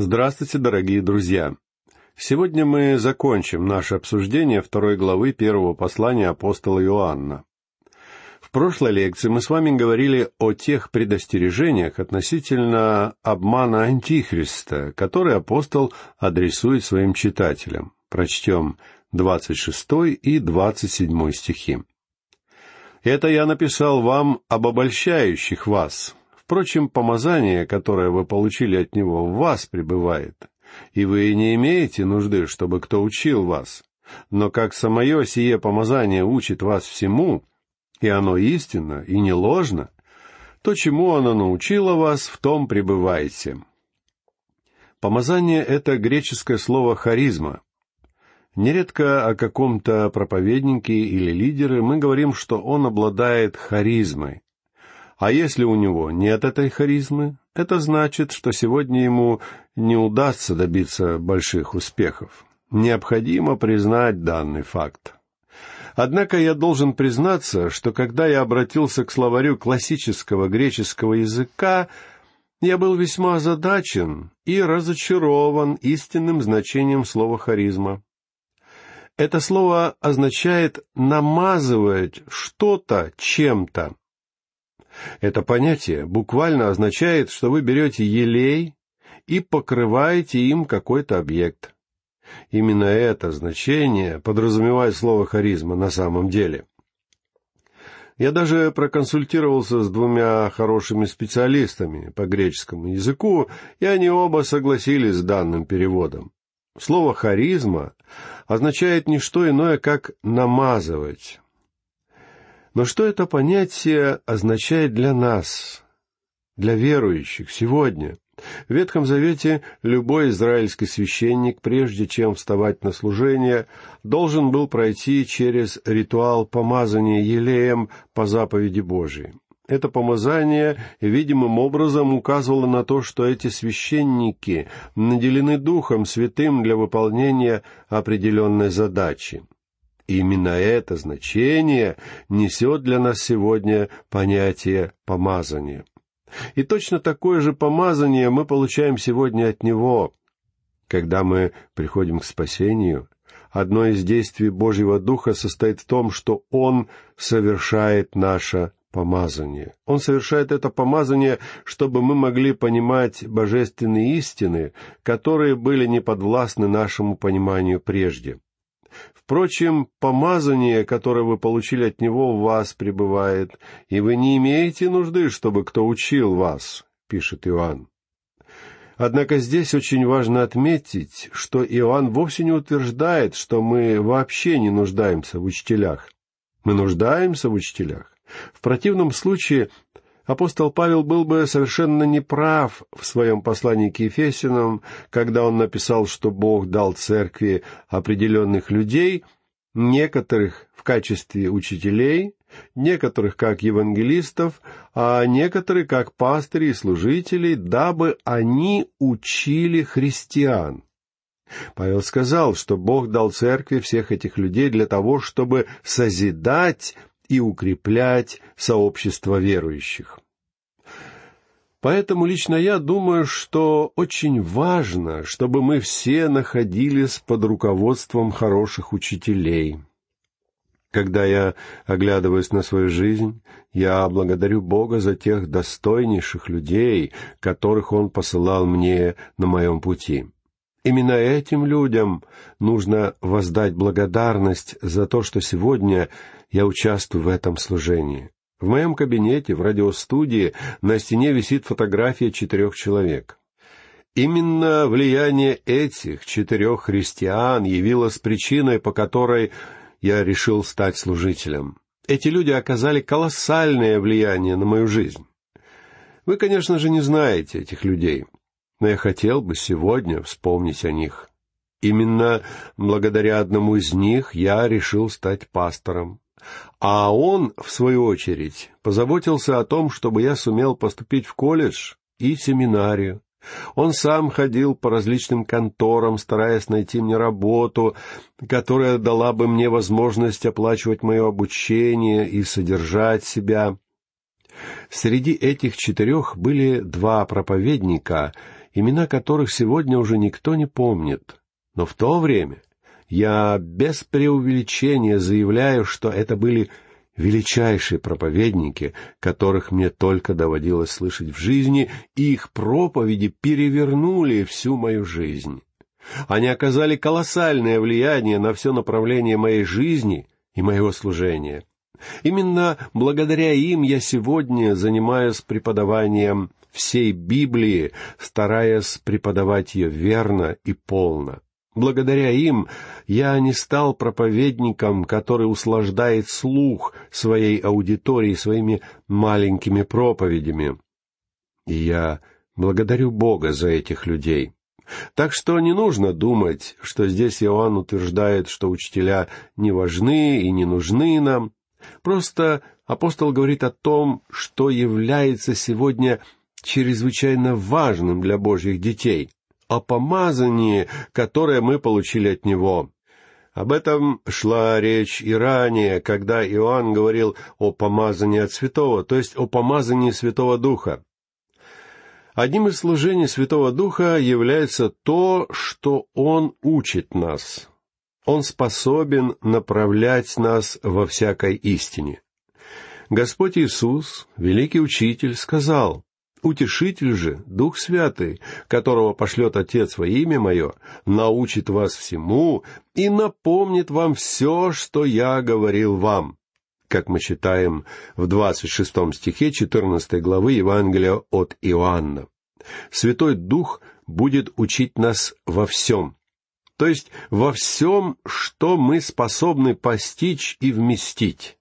Здравствуйте, дорогие друзья! Сегодня мы закончим наше обсуждение второй главы первого послания апостола Иоанна. В прошлой лекции мы с вами говорили о тех предостережениях относительно обмана Антихриста, который апостол адресует своим читателям. Прочтем 26 и 27 стихи. «Это я написал вам об обольщающих вас, Впрочем, помазание, которое вы получили от Него, в вас пребывает, и вы не имеете нужды, чтобы кто учил вас. Но как самое сие помазание учит вас всему, и оно истинно и не ложно, то, чему оно научило вас, в том пребывайте. Помазание — это греческое слово «харизма». Нередко о каком-то проповеднике или лидере мы говорим, что он обладает харизмой. А если у него нет этой харизмы, это значит, что сегодня ему не удастся добиться больших успехов. Необходимо признать данный факт. Однако я должен признаться, что когда я обратился к словарю классического греческого языка, я был весьма озадачен и разочарован истинным значением слова «харизма». Это слово означает «намазывать что-то чем-то», это понятие буквально означает, что вы берете елей и покрываете им какой-то объект. Именно это значение подразумевает слово «харизма» на самом деле. Я даже проконсультировался с двумя хорошими специалистами по греческому языку, и они оба согласились с данным переводом. Слово «харизма» означает не что иное, как «намазывать». Но что это понятие означает для нас, для верующих сегодня? В Ветхом Завете любой израильский священник, прежде чем вставать на служение, должен был пройти через ритуал помазания елеем по заповеди Божией. Это помазание видимым образом указывало на то, что эти священники наделены Духом Святым для выполнения определенной задачи. Именно это значение несет для нас сегодня понятие помазания. И точно такое же помазание мы получаем сегодня от Него. Когда мы приходим к спасению, одно из действий Божьего Духа состоит в том, что Он совершает наше помазание. Он совершает это помазание, чтобы мы могли понимать божественные истины, которые были неподвластны нашему пониманию прежде. Впрочем, помазание, которое вы получили от Него, в вас пребывает, и вы не имеете нужды, чтобы кто учил вас, пишет Иоанн. Однако здесь очень важно отметить, что Иоанн вовсе не утверждает, что мы вообще не нуждаемся в учителях. Мы нуждаемся в учителях. В противном случае апостол Павел был бы совершенно неправ в своем послании к Ефесянам, когда он написал, что Бог дал церкви определенных людей, некоторых в качестве учителей, некоторых как евангелистов, а некоторых как пастырей и служителей, дабы они учили христиан. Павел сказал, что Бог дал церкви всех этих людей для того, чтобы созидать и укреплять сообщество верующих. Поэтому лично я думаю, что очень важно, чтобы мы все находились под руководством хороших учителей. Когда я оглядываюсь на свою жизнь, я благодарю Бога за тех достойнейших людей, которых Он посылал мне на моем пути. Именно этим людям нужно воздать благодарность за то, что сегодня я участвую в этом служении. В моем кабинете, в радиостудии, на стене висит фотография четырех человек. Именно влияние этих четырех христиан явилось причиной, по которой я решил стать служителем. Эти люди оказали колоссальное влияние на мою жизнь. Вы, конечно же, не знаете этих людей, но я хотел бы сегодня вспомнить о них. Именно благодаря одному из них я решил стать пастором. А он, в свою очередь, позаботился о том, чтобы я сумел поступить в колледж и семинарию. Он сам ходил по различным конторам, стараясь найти мне работу, которая дала бы мне возможность оплачивать мое обучение и содержать себя. Среди этих четырех были два проповедника, имена которых сегодня уже никто не помнит. Но в то время я без преувеличения заявляю, что это были величайшие проповедники, которых мне только доводилось слышать в жизни, и их проповеди перевернули всю мою жизнь. Они оказали колоссальное влияние на все направление моей жизни и моего служения. Именно благодаря им я сегодня занимаюсь преподаванием всей Библии, стараясь преподавать ее верно и полно. Благодаря им я не стал проповедником, который услаждает слух своей аудитории своими маленькими проповедями. И я благодарю Бога за этих людей. Так что не нужно думать, что здесь Иоанн утверждает, что учителя не важны и не нужны нам. Просто апостол говорит о том, что является сегодня чрезвычайно важным для Божьих детей, о помазании, которое мы получили от Него. Об этом шла речь и ранее, когда Иоанн говорил о помазании от Святого, то есть о помазании Святого Духа. Одним из служений Святого Духа является то, что Он учит нас. Он способен направлять нас во всякой истине. Господь Иисус, великий учитель, сказал, «Утешитель же, Дух Святый, которого пошлет Отец во имя Мое, научит вас всему и напомнит вам все, что Я говорил вам» как мы читаем в 26 стихе 14 главы Евангелия от Иоанна. Святой Дух будет учить нас во всем, то есть во всем, что мы способны постичь и вместить.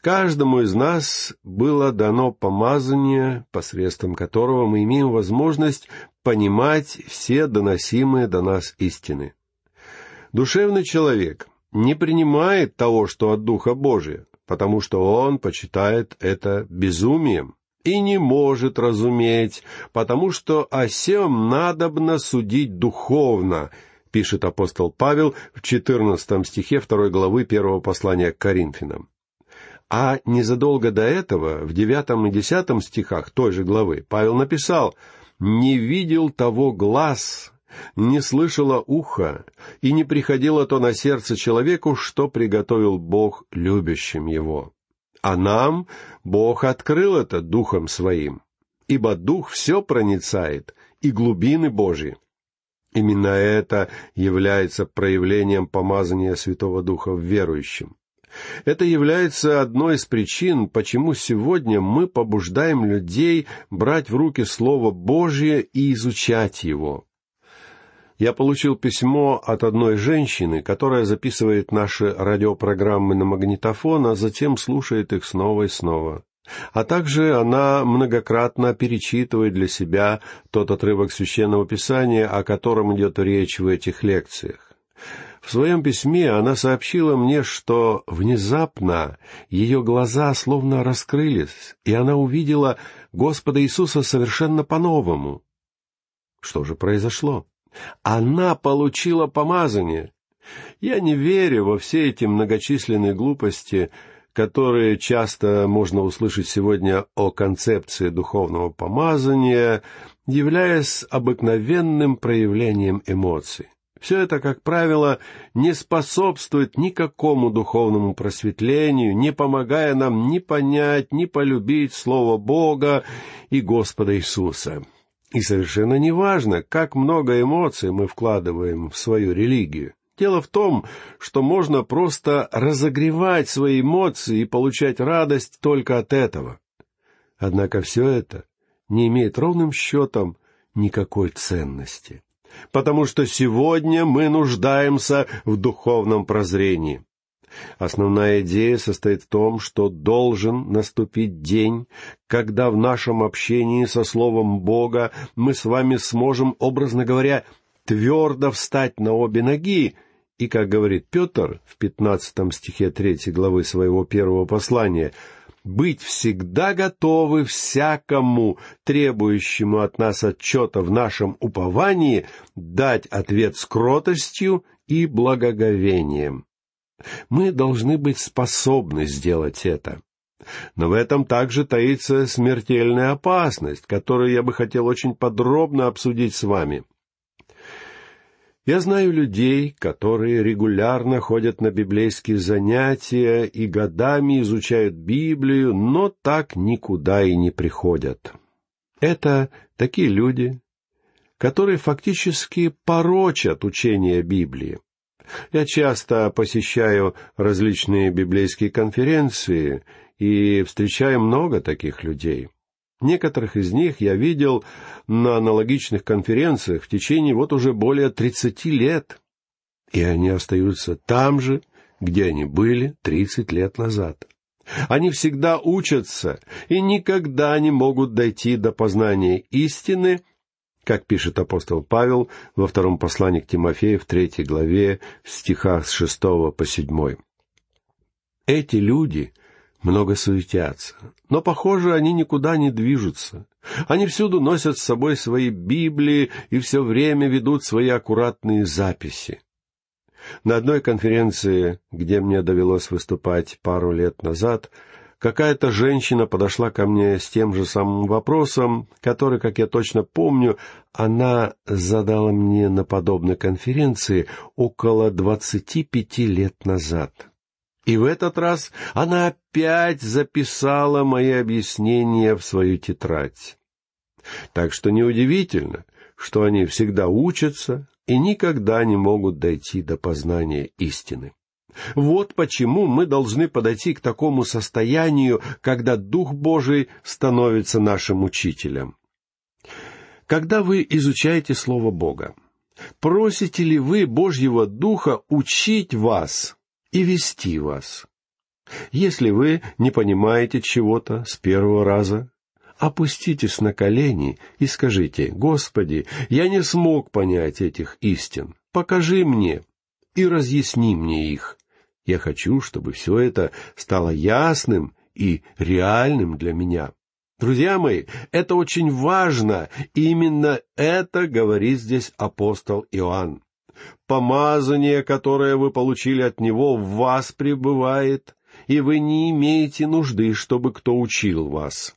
Каждому из нас было дано помазание, посредством которого мы имеем возможность понимать все доносимые до нас истины. Душевный человек не принимает того, что от Духа Божия, потому что он почитает это безумием и не может разуметь, потому что о сем надобно судить духовно, пишет апостол Павел в 14 стихе 2 главы первого послания к Коринфянам. А незадолго до этого, в девятом и десятом стихах той же главы, Павел написал «Не видел того глаз, не слышало ухо, и не приходило то на сердце человеку, что приготовил Бог любящим его. А нам Бог открыл это Духом Своим, ибо Дух все проницает, и глубины Божьи. Именно это является проявлением помазания Святого Духа в верующем. Это является одной из причин, почему сегодня мы побуждаем людей брать в руки Слово Божье и изучать его я получил письмо от одной женщины, которая записывает наши радиопрограммы на магнитофон, а затем слушает их снова и снова. А также она многократно перечитывает для себя тот отрывок священного писания, о котором идет речь в этих лекциях. В своем письме она сообщила мне, что внезапно ее глаза словно раскрылись, и она увидела Господа Иисуса совершенно по-новому. Что же произошло? Она получила помазание. Я не верю во все эти многочисленные глупости, которые часто можно услышать сегодня о концепции духовного помазания, являясь обыкновенным проявлением эмоций. Все это, как правило, не способствует никакому духовному просветлению, не помогая нам ни понять, ни полюбить Слово Бога и Господа Иисуса. И совершенно неважно, как много эмоций мы вкладываем в свою религию. Дело в том, что можно просто разогревать свои эмоции и получать радость только от этого. Однако все это не имеет ровным счетом никакой ценности, потому что сегодня мы нуждаемся в духовном прозрении. Основная идея состоит в том, что должен наступить день, когда в нашем общении со Словом Бога мы с вами сможем, образно говоря, твердо встать на обе ноги, и, как говорит Петр в пятнадцатом стихе третьей главы своего первого послания, быть всегда готовы всякому, требующему от нас отчета в нашем уповании, дать ответ с кротостью и благоговением. Мы должны быть способны сделать это. Но в этом также таится смертельная опасность, которую я бы хотел очень подробно обсудить с вами. Я знаю людей, которые регулярно ходят на библейские занятия и годами изучают Библию, но так никуда и не приходят. Это такие люди, которые фактически порочат учение Библии. Я часто посещаю различные библейские конференции и встречаю много таких людей. Некоторых из них я видел на аналогичных конференциях в течение вот уже более тридцати лет. И они остаются там же, где они были тридцать лет назад. Они всегда учатся и никогда не могут дойти до познания истины, как пишет апостол Павел во втором послании к Тимофею в третьей главе в стихах с шестого по седьмой. Эти люди много суетятся, но, похоже, они никуда не движутся. Они всюду носят с собой свои Библии и все время ведут свои аккуратные записи. На одной конференции, где мне довелось выступать пару лет назад, какая-то женщина подошла ко мне с тем же самым вопросом, который, как я точно помню, она задала мне на подобной конференции около двадцати пяти лет назад. И в этот раз она опять записала мои объяснения в свою тетрадь. Так что неудивительно, что они всегда учатся и никогда не могут дойти до познания истины. Вот почему мы должны подойти к такому состоянию, когда Дух Божий становится нашим учителем. Когда вы изучаете Слово Бога, просите ли вы Божьего Духа учить вас и вести вас? Если вы не понимаете чего-то с первого раза, опуститесь на колени и скажите, «Господи, я не смог понять этих истин. Покажи мне и разъясни мне их. Я хочу, чтобы все это стало ясным и реальным для меня». Друзья мои, это очень важно, именно это говорит здесь апостол Иоанн. Помазание, которое вы получили от него, в вас пребывает, и вы не имеете нужды, чтобы кто учил вас.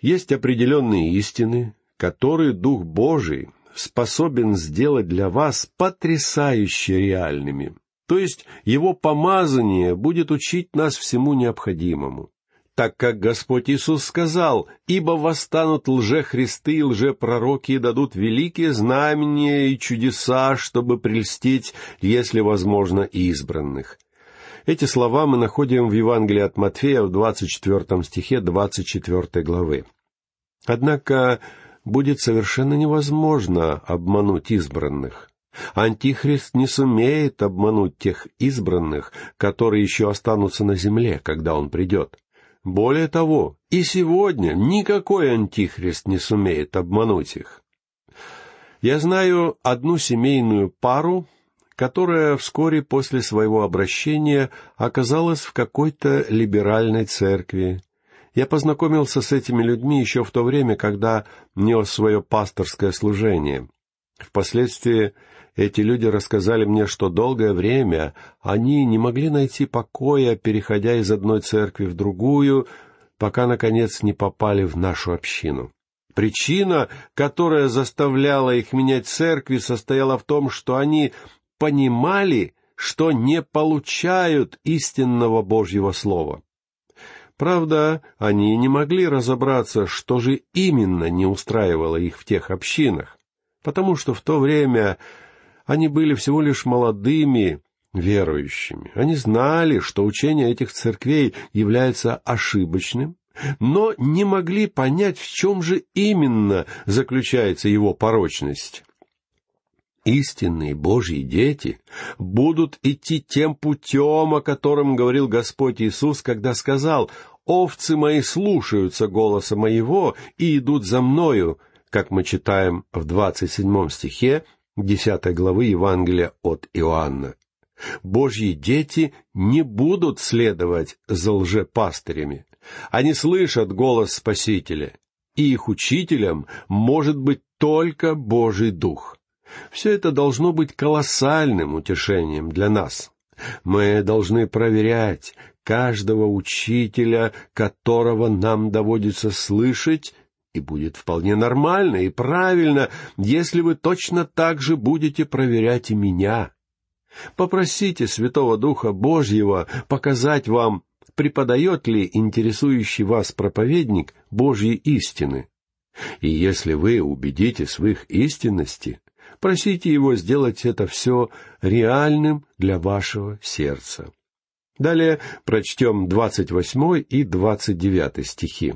Есть определенные истины, которые Дух Божий способен сделать для вас потрясающе реальными. То есть его помазание будет учить нас всему необходимому. Так как Господь Иисус сказал, «Ибо восстанут лжехристы и лжепророки и дадут великие знамения и чудеса, чтобы прельстить, если возможно, избранных». Эти слова мы находим в Евангелии от Матфея в 24 стихе 24 главы. Однако будет совершенно невозможно обмануть избранных. Антихрист не сумеет обмануть тех избранных, которые еще останутся на земле, когда он придет. Более того, и сегодня никакой антихрист не сумеет обмануть их. Я знаю одну семейную пару, которая вскоре после своего обращения оказалась в какой-то либеральной церкви. Я познакомился с этими людьми еще в то время, когда нес свое пасторское служение. Впоследствии эти люди рассказали мне, что долгое время они не могли найти покоя, переходя из одной церкви в другую, пока, наконец, не попали в нашу общину. Причина, которая заставляла их менять церкви, состояла в том, что они понимали, что не получают истинного Божьего Слова. Правда, они не могли разобраться, что же именно не устраивало их в тех общинах, потому что в то время они были всего лишь молодыми верующими. Они знали, что учение этих церквей является ошибочным, но не могли понять, в чем же именно заключается его порочность истинные Божьи дети будут идти тем путем, о котором говорил Господь Иисус, когда сказал «Овцы мои слушаются голоса моего и идут за мною», как мы читаем в двадцать седьмом стихе десятой главы Евангелия от Иоанна. Божьи дети не будут следовать за лжепастырями. Они слышат голос Спасителя, и их учителем может быть только Божий Дух. Все это должно быть колоссальным утешением для нас. Мы должны проверять, каждого учителя, которого нам доводится слышать, и будет вполне нормально и правильно, если вы точно так же будете проверять и меня. Попросите Святого Духа Божьего показать вам, преподает ли интересующий вас проповедник Божьи истины. И если вы убедитесь в их истинности, просите его сделать это все реальным для вашего сердца. Далее прочтем двадцать восьмой и двадцать девятый стихи.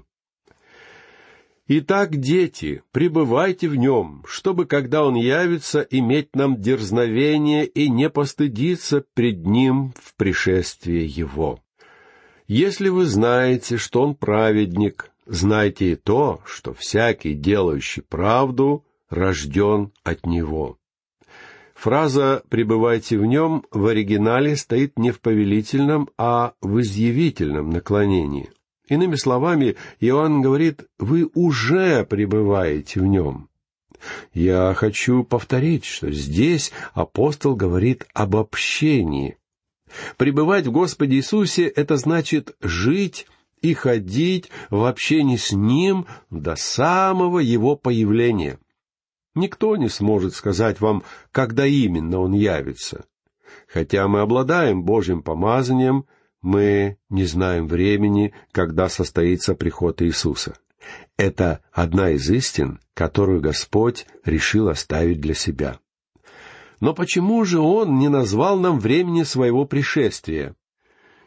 Итак, дети, пребывайте в нем, чтобы, когда он явится, иметь нам дерзновение и не постыдиться пред ним в пришествии его. Если вы знаете, что он праведник, знайте и то, что всякий, делающий правду, рожден от него. Фраза «пребывайте в нем» в оригинале стоит не в повелительном, а в изъявительном наклонении — Иными словами, Иоанн говорит, вы уже пребываете в нем. Я хочу повторить, что здесь апостол говорит об общении. Пребывать в Господе Иисусе — это значит жить и ходить в общении с Ним до самого Его появления. Никто не сможет сказать вам, когда именно Он явится. Хотя мы обладаем Божьим помазанием — мы не знаем времени, когда состоится приход Иисуса. Это одна из истин, которую Господь решил оставить для себя. Но почему же Он не назвал нам времени своего пришествия?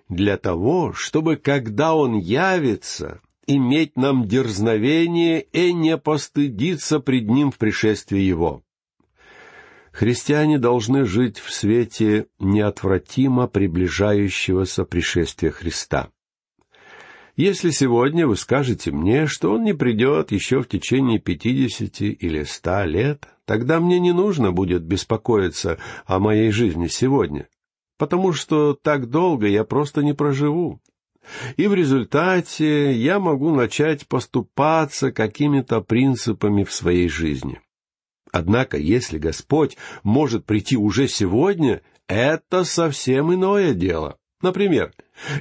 Для того, чтобы, когда Он явится, иметь нам дерзновение и не постыдиться пред Ним в пришествии Его. Христиане должны жить в свете неотвратимо приближающегося пришествия Христа. Если сегодня вы скажете мне, что он не придет еще в течение пятидесяти или ста лет, тогда мне не нужно будет беспокоиться о моей жизни сегодня, потому что так долго я просто не проживу. И в результате я могу начать поступаться какими-то принципами в своей жизни. Однако, если Господь может прийти уже сегодня, это совсем иное дело. Например,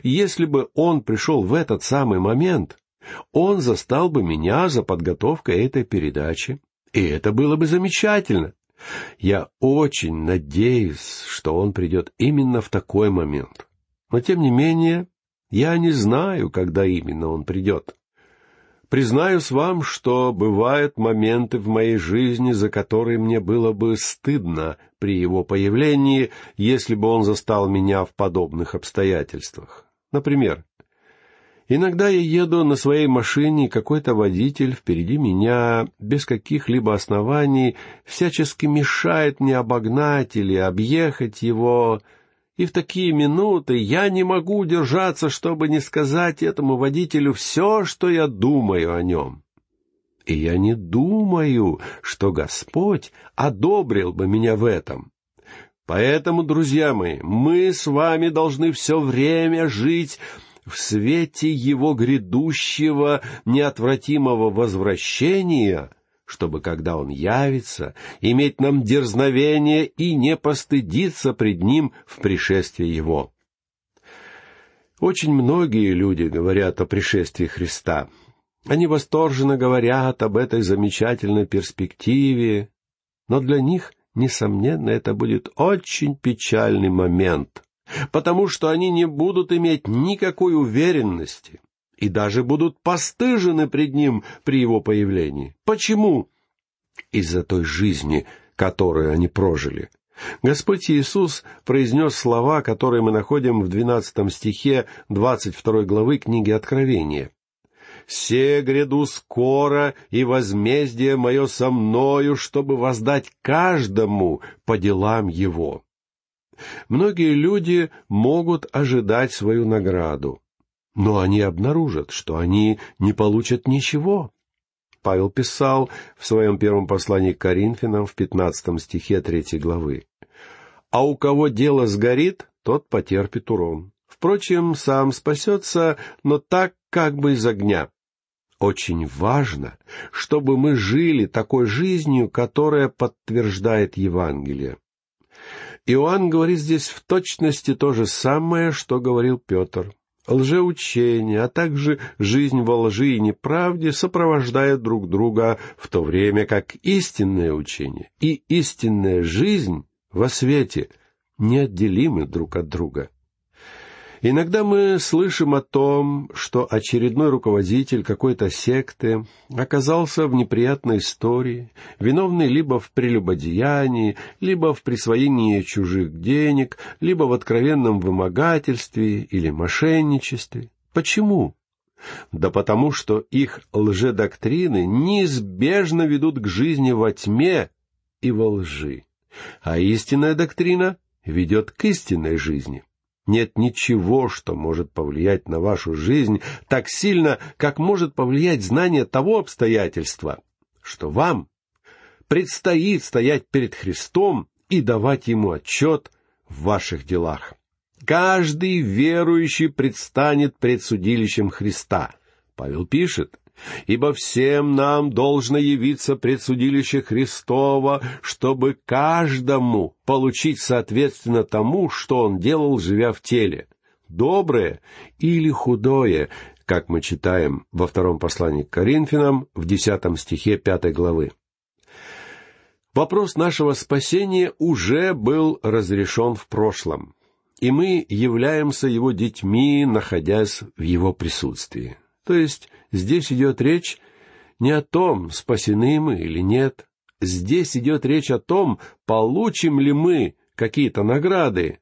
если бы Он пришел в этот самый момент, Он застал бы меня за подготовкой этой передачи, и это было бы замечательно. Я очень надеюсь, что Он придет именно в такой момент. Но, тем не менее, я не знаю, когда именно Он придет. Признаюсь вам, что бывают моменты в моей жизни, за которые мне было бы стыдно при его появлении, если бы он застал меня в подобных обстоятельствах. Например, иногда я еду на своей машине, и какой-то водитель впереди меня без каких-либо оснований всячески мешает мне обогнать или объехать его, и в такие минуты я не могу удержаться, чтобы не сказать этому водителю все, что я думаю о нем. И я не думаю, что Господь одобрил бы меня в этом. Поэтому, друзья мои, мы с вами должны все время жить в свете Его грядущего неотвратимого возвращения — чтобы, когда Он явится, иметь нам дерзновение и не постыдиться пред Ним в пришествии Его. Очень многие люди говорят о пришествии Христа. Они восторженно говорят об этой замечательной перспективе, но для них, несомненно, это будет очень печальный момент, потому что они не будут иметь никакой уверенности, и даже будут постыжены пред ним при его появлении. Почему? Из-за той жизни, которую они прожили. Господь Иисус произнес слова, которые мы находим в двенадцатом стихе двадцать второй главы книги Откровения. «Се гряду скоро, и возмездие мое со мною, чтобы воздать каждому по делам его». Многие люди могут ожидать свою награду но они обнаружат, что они не получат ничего. Павел писал в своем первом послании к Коринфянам в пятнадцатом стихе третьей главы. «А у кого дело сгорит, тот потерпит урон. Впрочем, сам спасется, но так как бы из огня». Очень важно, чтобы мы жили такой жизнью, которая подтверждает Евангелие. Иоанн говорит здесь в точности то же самое, что говорил Петр. Лжеучение, а также жизнь во лжи и неправде сопровождают друг друга, в то время как истинное учение и истинная жизнь во свете неотделимы друг от друга. Иногда мы слышим о том, что очередной руководитель какой-то секты оказался в неприятной истории, виновный либо в прелюбодеянии, либо в присвоении чужих денег, либо в откровенном вымогательстве или мошенничестве. Почему? Да потому что их лжедоктрины неизбежно ведут к жизни во тьме и во лжи, а истинная доктрина ведет к истинной жизни — нет ничего, что может повлиять на вашу жизнь так сильно, как может повлиять знание того обстоятельства, что вам предстоит стоять перед Христом и давать Ему отчет в ваших делах. Каждый верующий предстанет пред судилищем Христа. Павел пишет, ибо всем нам должно явиться предсудилище Христова, чтобы каждому получить соответственно тому, что он делал, живя в теле, доброе или худое, как мы читаем во втором послании к Коринфянам в десятом стихе пятой главы. Вопрос нашего спасения уже был разрешен в прошлом, и мы являемся его детьми, находясь в его присутствии. То есть Здесь идет речь не о том, спасены мы или нет. Здесь идет речь о том, получим ли мы какие-то награды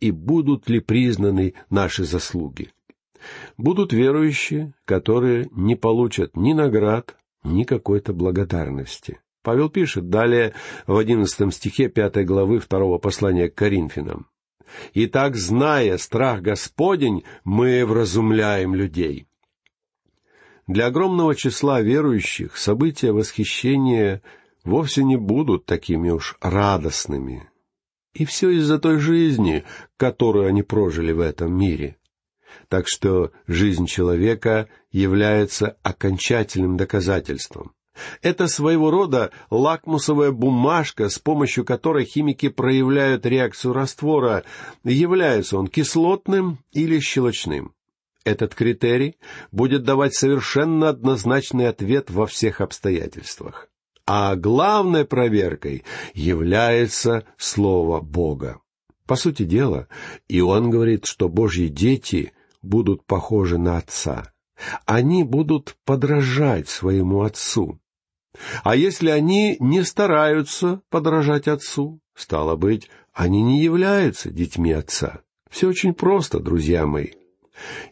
и будут ли признаны наши заслуги. Будут верующие, которые не получат ни наград, ни какой-то благодарности. Павел пишет далее в одиннадцатом стихе пятой главы второго послания к Коринфянам. «Итак, зная страх Господень, мы вразумляем людей». Для огромного числа верующих события восхищения вовсе не будут такими уж радостными. И все из-за той жизни, которую они прожили в этом мире. Так что жизнь человека является окончательным доказательством. Это своего рода лакмусовая бумажка, с помощью которой химики проявляют реакцию раствора, является он кислотным или щелочным. Этот критерий будет давать совершенно однозначный ответ во всех обстоятельствах. А главной проверкой является Слово Бога. По сути дела, Иоанн говорит, что Божьи дети будут похожи на Отца. Они будут подражать своему Отцу. А если они не стараются подражать Отцу, стало быть, они не являются детьми Отца. Все очень просто, друзья мои.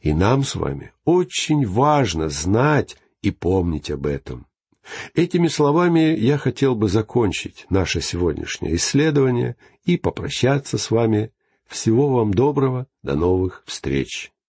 И нам с вами очень важно знать и помнить об этом. Этими словами я хотел бы закончить наше сегодняшнее исследование и попрощаться с вами. Всего вам доброго, до новых встреч!